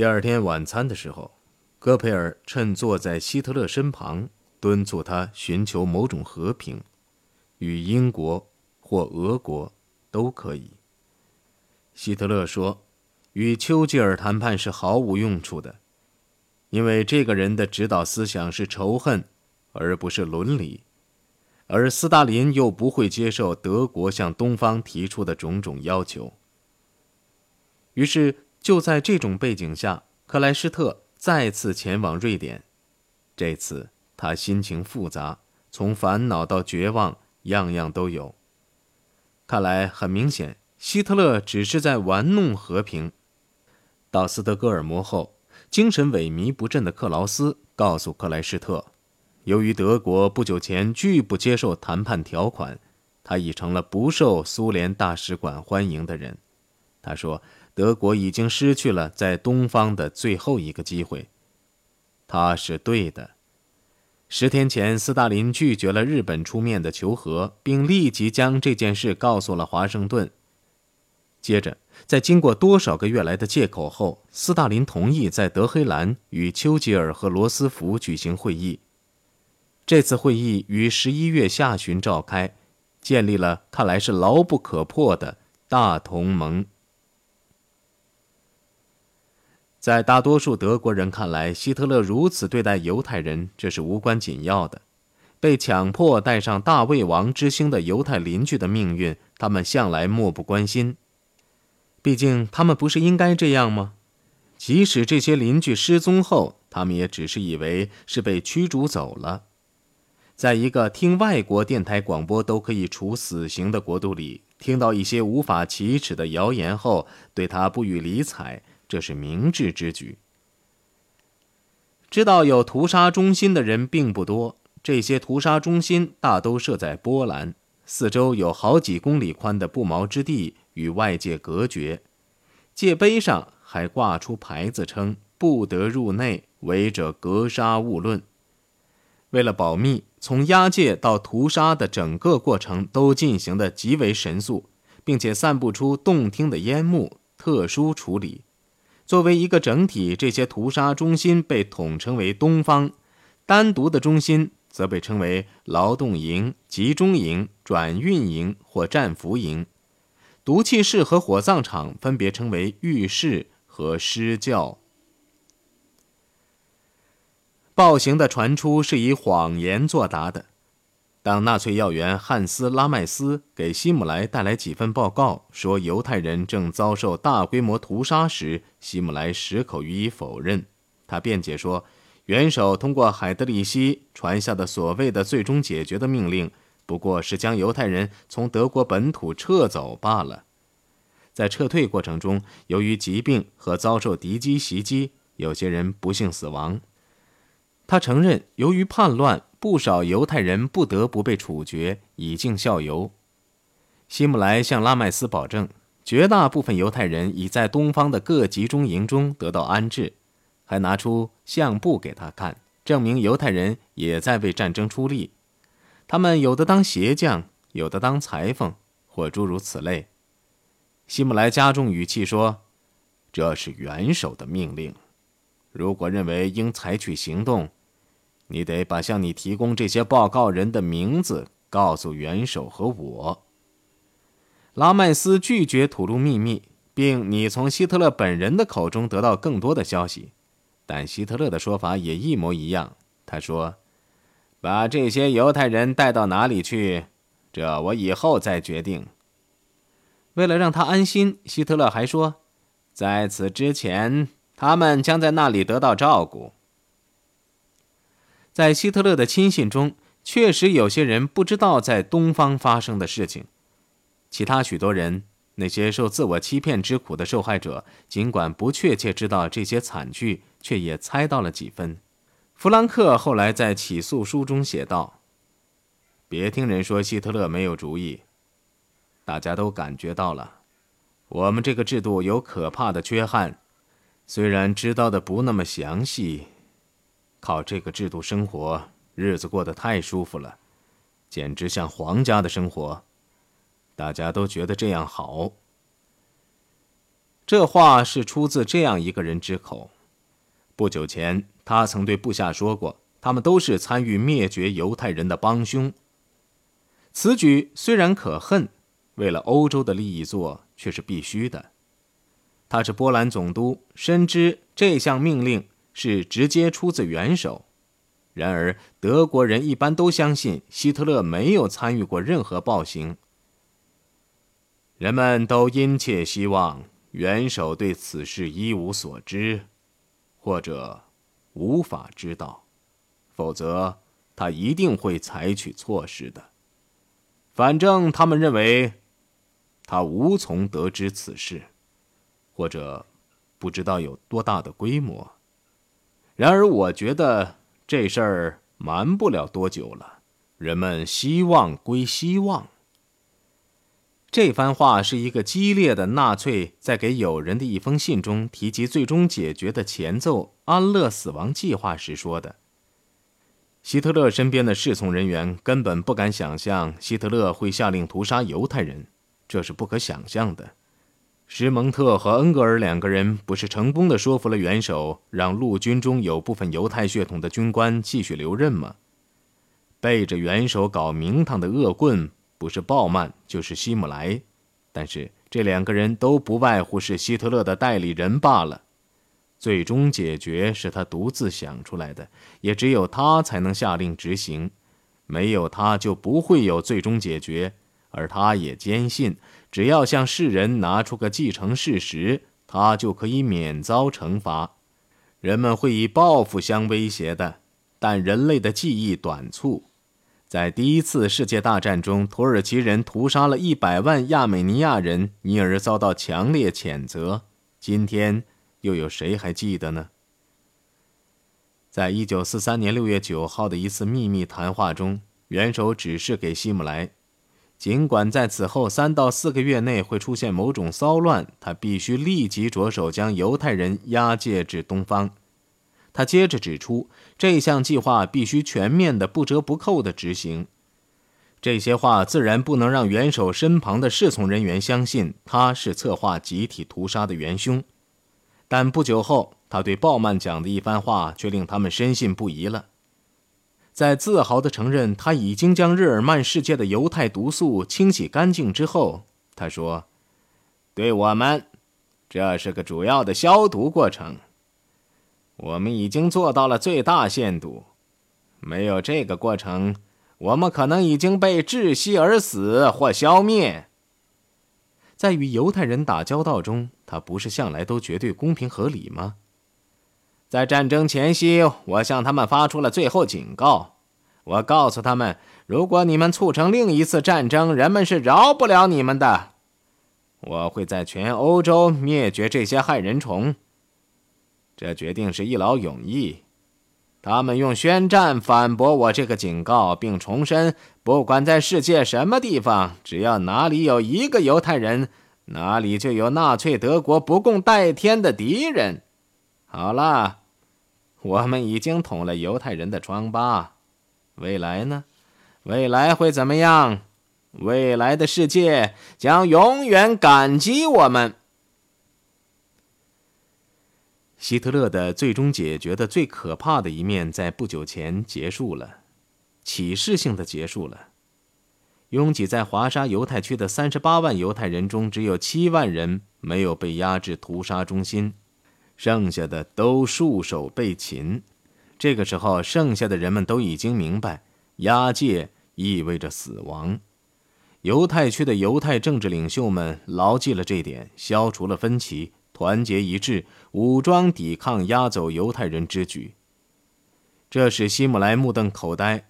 第二天晚餐的时候，戈培尔趁坐在希特勒身旁，敦促他寻求某种和平，与英国或俄国都可以。希特勒说：“与丘吉尔谈判是毫无用处的，因为这个人的指导思想是仇恨，而不是伦理。而斯大林又不会接受德国向东方提出的种种要求。”于是，就在这种背景下，克莱施特再次前往瑞典。这次他心情复杂，从烦恼到绝望，样样都有。看来很明显。希特勒只是在玩弄和平。到斯德哥尔摩后，精神萎靡不振的克劳斯告诉克莱施特，由于德国不久前拒不接受谈判条款，他已成了不受苏联大使馆欢迎的人。他说，德国已经失去了在东方的最后一个机会。他是对的。十天前，斯大林拒绝了日本出面的求和，并立即将这件事告诉了华盛顿。接着，在经过多少个月来的借口后，斯大林同意在德黑兰与丘吉尔和罗斯福举行会议。这次会议于十一月下旬召开，建立了看来是牢不可破的大同盟。在大多数德国人看来，希特勒如此对待犹太人，这是无关紧要的。被强迫戴上大卫王之星的犹太邻居的命运，他们向来漠不关心。毕竟，他们不是应该这样吗？即使这些邻居失踪后，他们也只是以为是被驱逐走了。在一个听外国电台广播都可以处死刑的国度里，听到一些无法启齿的谣言后，对他不予理睬，这是明智之举。知道有屠杀中心的人并不多，这些屠杀中心大都设在波兰，四周有好几公里宽的不毛之地。与外界隔绝，界碑上还挂出牌子，称不得入内，违者格杀勿论。为了保密，从押解到屠杀的整个过程都进行的极为神速，并且散布出动听的烟幕，特殊处理。作为一个整体，这些屠杀中心被统称为东方，单独的中心则被称为劳动营、集中营、转运营或战俘营。毒气室和火葬场分别称为浴室和尸窖。暴行的传出是以谎言作答的。当纳粹要员汉斯·拉麦斯给希姆莱带来几份报告，说犹太人正遭受大规模屠杀时，希姆莱矢口予以否认。他辩解说，元首通过海德里希传下的所谓的最终解决的命令。不过是将犹太人从德国本土撤走罢了。在撤退过程中，由于疾病和遭受敌机袭击，有些人不幸死亡。他承认，由于叛乱，不少犹太人不得不被处决以儆效尤。希姆莱向拉麦斯保证，绝大部分犹太人已在东方的各集中营中得到安置，还拿出相簿给他看，证明犹太人也在为战争出力。他们有的当鞋匠，有的当裁缝，或诸如此类。希姆莱加重语气说：“这是元首的命令。如果认为应采取行动，你得把向你提供这些报告人的名字告诉元首和我。”拉麦斯拒绝吐露秘密，并你从希特勒本人的口中得到更多的消息，但希特勒的说法也一模一样。他说。把这些犹太人带到哪里去？这我以后再决定。为了让他安心，希特勒还说，在此之前，他们将在那里得到照顾。在希特勒的亲信中，确实有些人不知道在东方发生的事情，其他许多人，那些受自我欺骗之苦的受害者，尽管不确切知道这些惨剧，却也猜到了几分。弗兰克后来在起诉书中写道：“别听人说希特勒没有主意，大家都感觉到了，我们这个制度有可怕的缺憾。虽然知道的不那么详细，靠这个制度生活，日子过得太舒服了，简直像皇家的生活，大家都觉得这样好。”这话是出自这样一个人之口。不久前，他曾对部下说过，他们都是参与灭绝犹太人的帮凶。此举虽然可恨，为了欧洲的利益做，却是必须的。他是波兰总督，深知这项命令是直接出自元首。然而，德国人一般都相信希特勒没有参与过任何暴行。人们都殷切希望元首对此事一无所知，或者无法知道，否则他一定会采取措施的。反正他们认为他无从得知此事。或者不知道有多大的规模。然而，我觉得这事儿瞒不了多久了。人们希望归希望。这番话是一个激烈的纳粹在给友人的一封信中提及最终解决的前奏——安乐死亡计划时说的。希特勒身边的侍从人员根本不敢想象希特勒会下令屠杀犹太人，这是不可想象的。施蒙特和恩格尔两个人不是成功的说服了元首，让陆军中有部分犹太血统的军官继续留任吗？背着元首搞名堂的恶棍不是鲍曼就是希姆莱，但是这两个人都不外乎是希特勒的代理人罢了。最终解决是他独自想出来的，也只有他才能下令执行，没有他就不会有最终解决。而他也坚信，只要向世人拿出个既成事实，他就可以免遭惩罚。人们会以报复相威胁的，但人类的记忆短促。在第一次世界大战中，土耳其人屠杀了一百万亚美尼亚人，因而遭到强烈谴责。今天又有谁还记得呢？在一九四三年六月九号的一次秘密谈话中，元首指示给希姆莱。尽管在此后三到四个月内会出现某种骚乱，他必须立即着手将犹太人押解至东方。他接着指出，这项计划必须全面的、不折不扣的执行。这些话自然不能让元首身旁的侍从人员相信他是策划集体屠杀的元凶，但不久后，他对鲍曼讲的一番话却令他们深信不疑了。在自豪地承认他已经将日耳曼世界的犹太毒素清洗干净之后，他说：“对我们，这是个主要的消毒过程。我们已经做到了最大限度。没有这个过程，我们可能已经被窒息而死或消灭。”在与犹太人打交道中，他不是向来都绝对公平合理吗？在战争前夕，我向他们发出了最后警告。我告诉他们，如果你们促成另一次战争，人们是饶不了你们的。我会在全欧洲灭绝这些害人虫。这决定是一劳永逸。他们用宣战反驳我这个警告，并重申，不管在世界什么地方，只要哪里有一个犹太人，哪里就有纳粹德国不共戴天的敌人。好了。我们已经捅了犹太人的疮疤，未来呢？未来会怎么样？未来的世界将永远感激我们。希特勒的最终解决的最可怕的一面，在不久前结束了，启示性的结束了。拥挤在华沙犹太区的三十八万犹太人中，只有七万人没有被押至屠杀中心。剩下的都束手被擒，这个时候，剩下的人们都已经明白，押解意味着死亡。犹太区的犹太政治领袖们牢记了这点，消除了分歧，团结一致，武装抵抗押走犹太人之举。这使希姆莱目瞪口呆，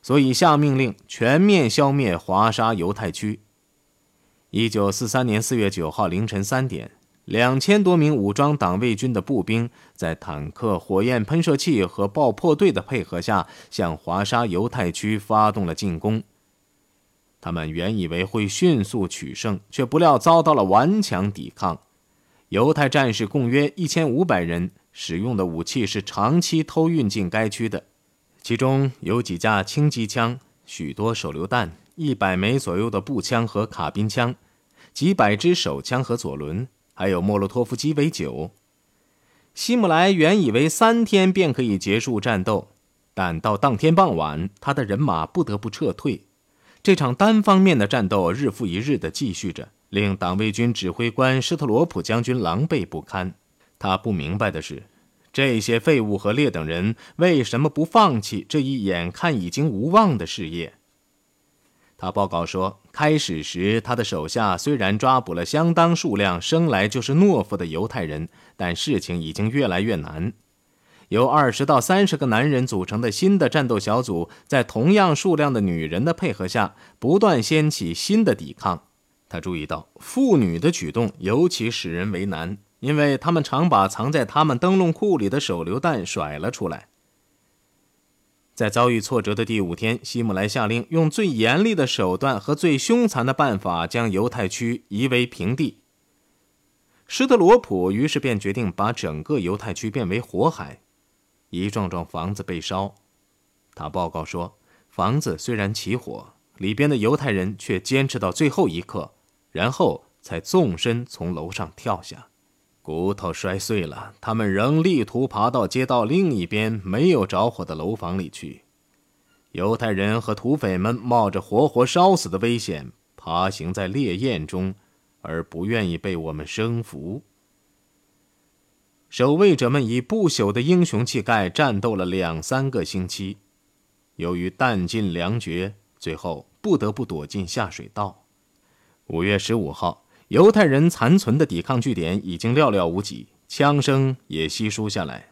所以下命令全面消灭华沙犹太区。一九四三年四月九号凌晨三点。两千多名武装党卫军的步兵，在坦克、火焰喷射器和爆破队的配合下，向华沙犹太区发动了进攻。他们原以为会迅速取胜，却不料遭到了顽强抵抗。犹太战士共约一千五百人，使用的武器是长期偷运进该区的，其中有几架轻机枪、许多手榴弹、一百枚左右的步枪和卡宾枪、几百支手枪和左轮。还有莫洛托夫鸡尾酒。希姆莱原以为三天便可以结束战斗，但到当天傍晚，他的人马不得不撤退。这场单方面的战斗日复一日地继续着，令党卫军指挥官施特罗普将军狼狈不堪。他不明白的是，这些废物和劣等人为什么不放弃这一眼看已经无望的事业？他报告说，开始时他的手下虽然抓捕了相当数量生来就是懦夫的犹太人，但事情已经越来越难。由二十到三十个男人组成的新的战斗小组，在同样数量的女人的配合下，不断掀起新的抵抗。他注意到，妇女的举动尤其使人为难，因为他们常把藏在他们灯笼裤里的手榴弹甩了出来。在遭遇挫折的第五天，希姆莱下令用最严厉的手段和最凶残的办法将犹太区夷为平地。施特罗普于是便决定把整个犹太区变为火海，一幢幢房子被烧。他报告说，房子虽然起火，里边的犹太人却坚持到最后一刻，然后才纵身从楼上跳下。骨头摔碎了，他们仍力图爬到街道另一边没有着火的楼房里去。犹太人和土匪们冒着活活烧死的危险，爬行在烈焰中，而不愿意被我们征服。守卫者们以不朽的英雄气概战斗了两三个星期，由于弹尽粮绝，最后不得不躲进下水道。五月十五号。犹太人残存的抵抗据点已经寥寥无几，枪声也稀疏下来。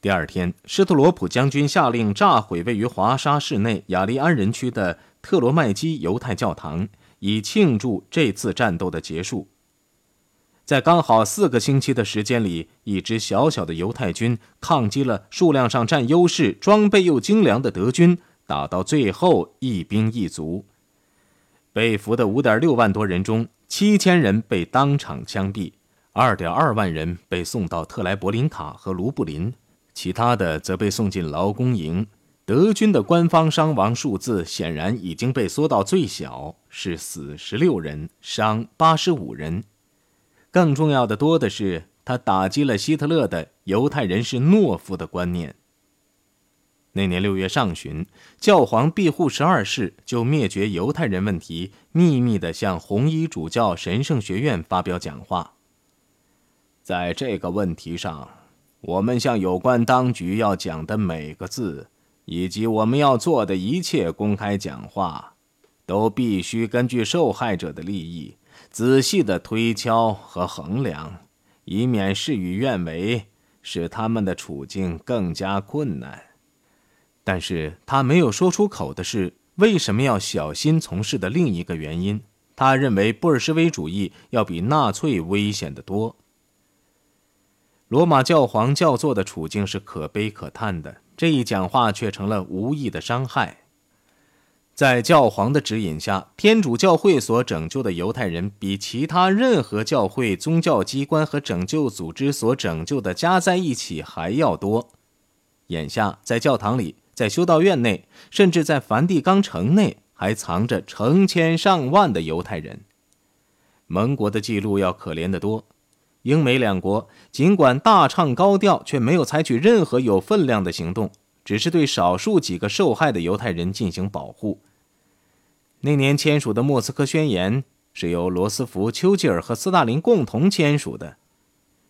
第二天，施特罗普将军下令炸毁位于华沙市内雅利安人区的特罗麦基犹太教堂，以庆祝这次战斗的结束。在刚好四个星期的时间里，一支小小的犹太军抗击了数量上占优势、装备又精良的德军，打到最后一兵一卒。被俘的五点六万多人中，七千人被当场枪毙，二点二万人被送到特莱伯林卡和卢布林，其他的则被送进劳工营。德军的官方伤亡数字显然已经被缩到最小，是死十六人，伤八十五人。更重要的多的是，他打击了希特勒的犹太人是懦夫的观念。那年六月上旬，教皇庇护十二世就灭绝犹太人问题，秘密地向红衣主教神圣学院发表讲话。在这个问题上，我们向有关当局要讲的每个字，以及我们要做的一切公开讲话，都必须根据受害者的利益，仔细地推敲和衡量，以免事与愿违，使他们的处境更加困难。但是他没有说出口的是为什么要小心从事的另一个原因。他认为布尔什维主义要比纳粹危险得多。罗马教皇教座的处境是可悲可叹的，这一讲话却成了无意的伤害。在教皇的指引下，天主教会所拯救的犹太人比其他任何教会、宗教机关和拯救组织所拯救的加在一起还要多。眼下，在教堂里。在修道院内，甚至在梵蒂冈城内，还藏着成千上万的犹太人。盟国的记录要可怜得多。英美两国尽管大唱高调，却没有采取任何有分量的行动，只是对少数几个受害的犹太人进行保护。那年签署的莫斯科宣言是由罗斯福、丘吉尔和斯大林共同签署的。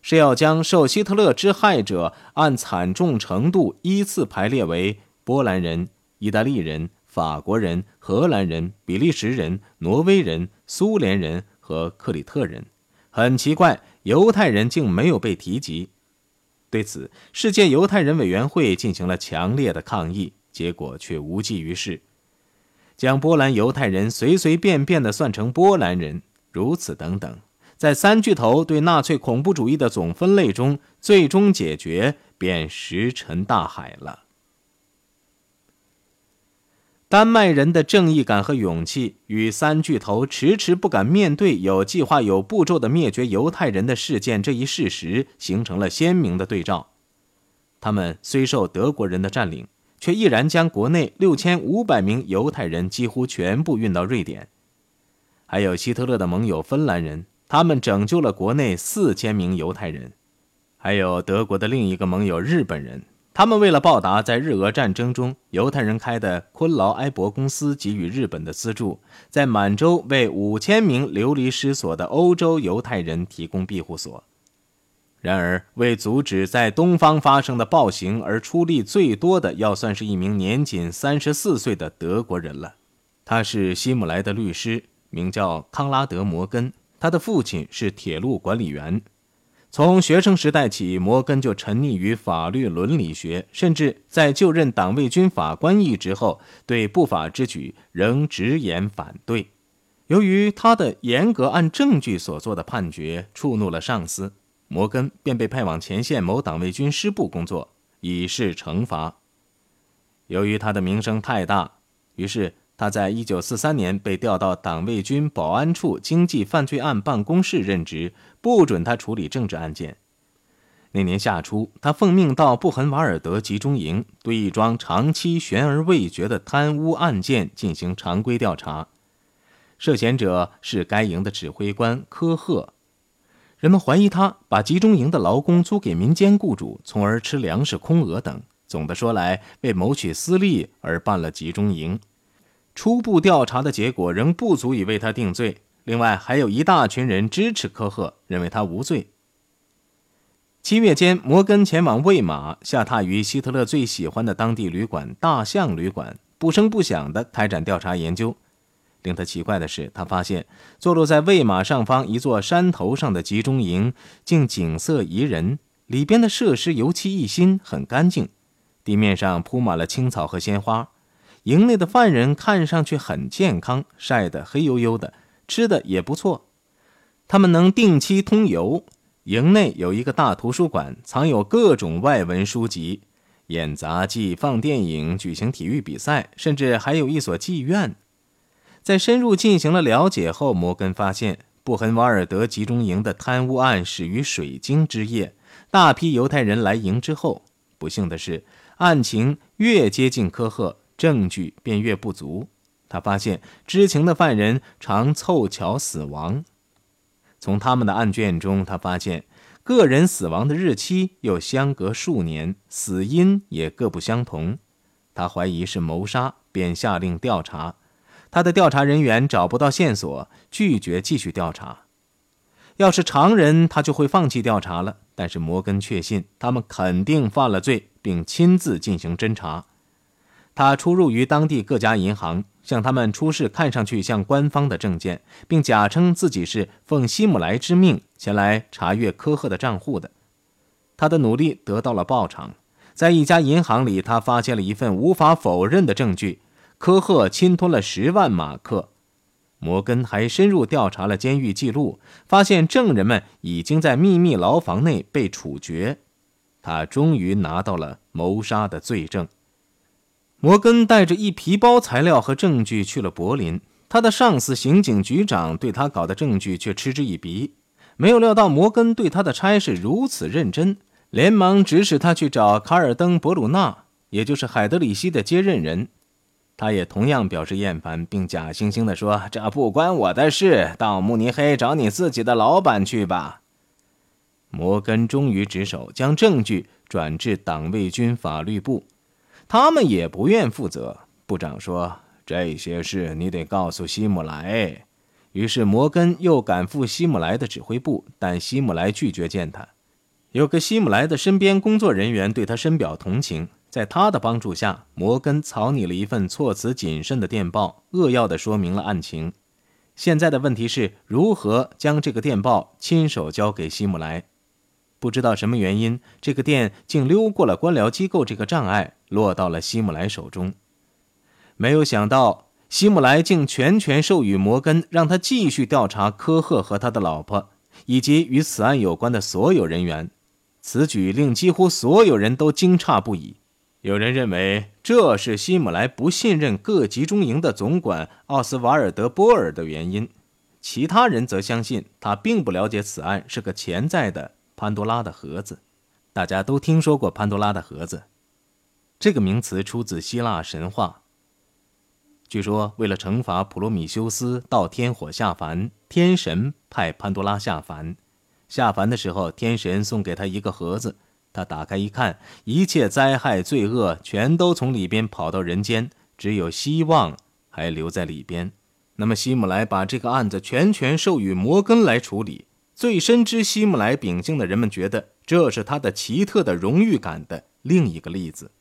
是要将受希特勒之害者按惨重程度依次排列为波兰人、意大利人、法国人、荷兰人、比利时人、挪威人、苏联人和克里特人。很奇怪，犹太人竟没有被提及。对此，世界犹太人委员会进行了强烈的抗议，结果却无济于事。将波兰犹太人随随便便地算成波兰人，如此等等。在三巨头对纳粹恐怖主义的总分类中，最终解决便石沉大海了。丹麦人的正义感和勇气与三巨头迟迟不敢面对有计划、有步骤的灭绝犹太人的事件这一事实形成了鲜明的对照。他们虽受德国人的占领，却毅然将国内六千五百名犹太人几乎全部运到瑞典。还有希特勒的盟友芬兰人。他们拯救了国内四千名犹太人，还有德国的另一个盟友日本人。他们为了报答在日俄战争中犹太人开的昆劳埃博公司给予日本的资助，在满洲为五千名流离失所的欧洲犹太人提供庇护所。然而，为阻止在东方发生的暴行而出力最多的，要算是一名年仅三十四岁的德国人了。他是希姆莱的律师，名叫康拉德·摩根。他的父亲是铁路管理员。从学生时代起，摩根就沉溺于法律伦理学，甚至在就任党卫军法官一职后，对不法之举仍直言反对。由于他的严格按证据所做的判决触怒了上司，摩根便被派往前线某党卫军师部工作，以示惩罚。由于他的名声太大，于是。他在一九四三年被调到党卫军保安处经济犯罪案办公室任职，不准他处理政治案件。那年夏初，他奉命到布痕瓦尔德集中营，对一桩长期悬而未决的贪污案件进行常规调查。涉嫌者是该营的指挥官科赫。人们怀疑他把集中营的劳工租给民间雇主，从而吃粮食空额等。总的说来，为谋取私利而办了集中营。初步调查的结果仍不足以为他定罪。另外，还有一大群人支持科赫，认为他无罪。七月间，摩根前往魏玛，下榻于希特勒最喜欢的当地旅馆——大象旅馆，不声不响地开展调查研究。令他奇怪的是，他发现坐落在魏玛上方一座山头上的集中营竟景色宜人，里边的设施油漆一新，很干净，地面上铺满了青草和鲜花。营内的犯人看上去很健康，晒得黑黝黝的，吃的也不错。他们能定期通邮。营内有一个大图书馆，藏有各种外文书籍，演杂技、放电影、举行体育比赛，甚至还有一所妓院。在深入进行了了解后，摩根发现布痕瓦尔德集中营的贪污案始于水晶之夜。大批犹太人来营之后，不幸的是，案情越接近科赫。证据便越不足。他发现知情的犯人常凑巧死亡。从他们的案卷中，他发现个人死亡的日期又相隔数年，死因也各不相同。他怀疑是谋杀，便下令调查。他的调查人员找不到线索，拒绝继续调查。要是常人，他就会放弃调查了。但是摩根确信他们肯定犯了罪，并亲自进行侦查。他出入于当地各家银行，向他们出示看上去像官方的证件，并假称自己是奉希姆莱之命前来查阅科赫的账户的。他的努力得到了报偿，在一家银行里，他发现了一份无法否认的证据：科赫侵吞了十万马克。摩根还深入调查了监狱记录，发现证人们已经在秘密牢房内被处决。他终于拿到了谋杀的罪证。摩根带着一皮包材料和证据去了柏林，他的上司刑警局长对他搞的证据却嗤之以鼻。没有料到摩根对他的差事如此认真，连忙指使他去找卡尔登·博鲁纳，也就是海德里希的接任人。他也同样表示厌烦，并假惺惺地说：“这不关我的事，到慕尼黑找你自己的老板去吧。”摩根终于职守，将证据转至党卫军法律部。他们也不愿负责。部长说：“这些事你得告诉希姆莱。”于是摩根又赶赴希姆莱的指挥部，但希姆莱拒绝见他。有个希姆莱的身边工作人员对他深表同情，在他的帮助下，摩根草拟了一份措辞谨慎的电报，扼要地说明了案情。现在的问题是如何将这个电报亲手交给希姆莱。不知道什么原因，这个电竟溜过了官僚机构这个障碍，落到了希姆莱手中。没有想到，希姆莱竟全权授予摩根，让他继续调查科赫和他的老婆，以及与此案有关的所有人员。此举令几乎所有人都惊诧不已。有人认为这是希姆莱不信任各集中营的总管奥斯瓦尔德·波尔的原因，其他人则相信他并不了解此案是个潜在的。潘多拉的盒子，大家都听说过潘多拉的盒子。这个名词出自希腊神话。据说，为了惩罚普罗米修斯到天火下凡，天神派潘多拉下凡。下凡的时候，天神送给他一个盒子，他打开一看，一切灾害罪恶全都从里边跑到人间，只有希望还留在里边。那么希姆莱把这个案子全权授予摩根来处理。最深知希姆莱秉性的人们觉得，这是他的奇特的荣誉感的另一个例子。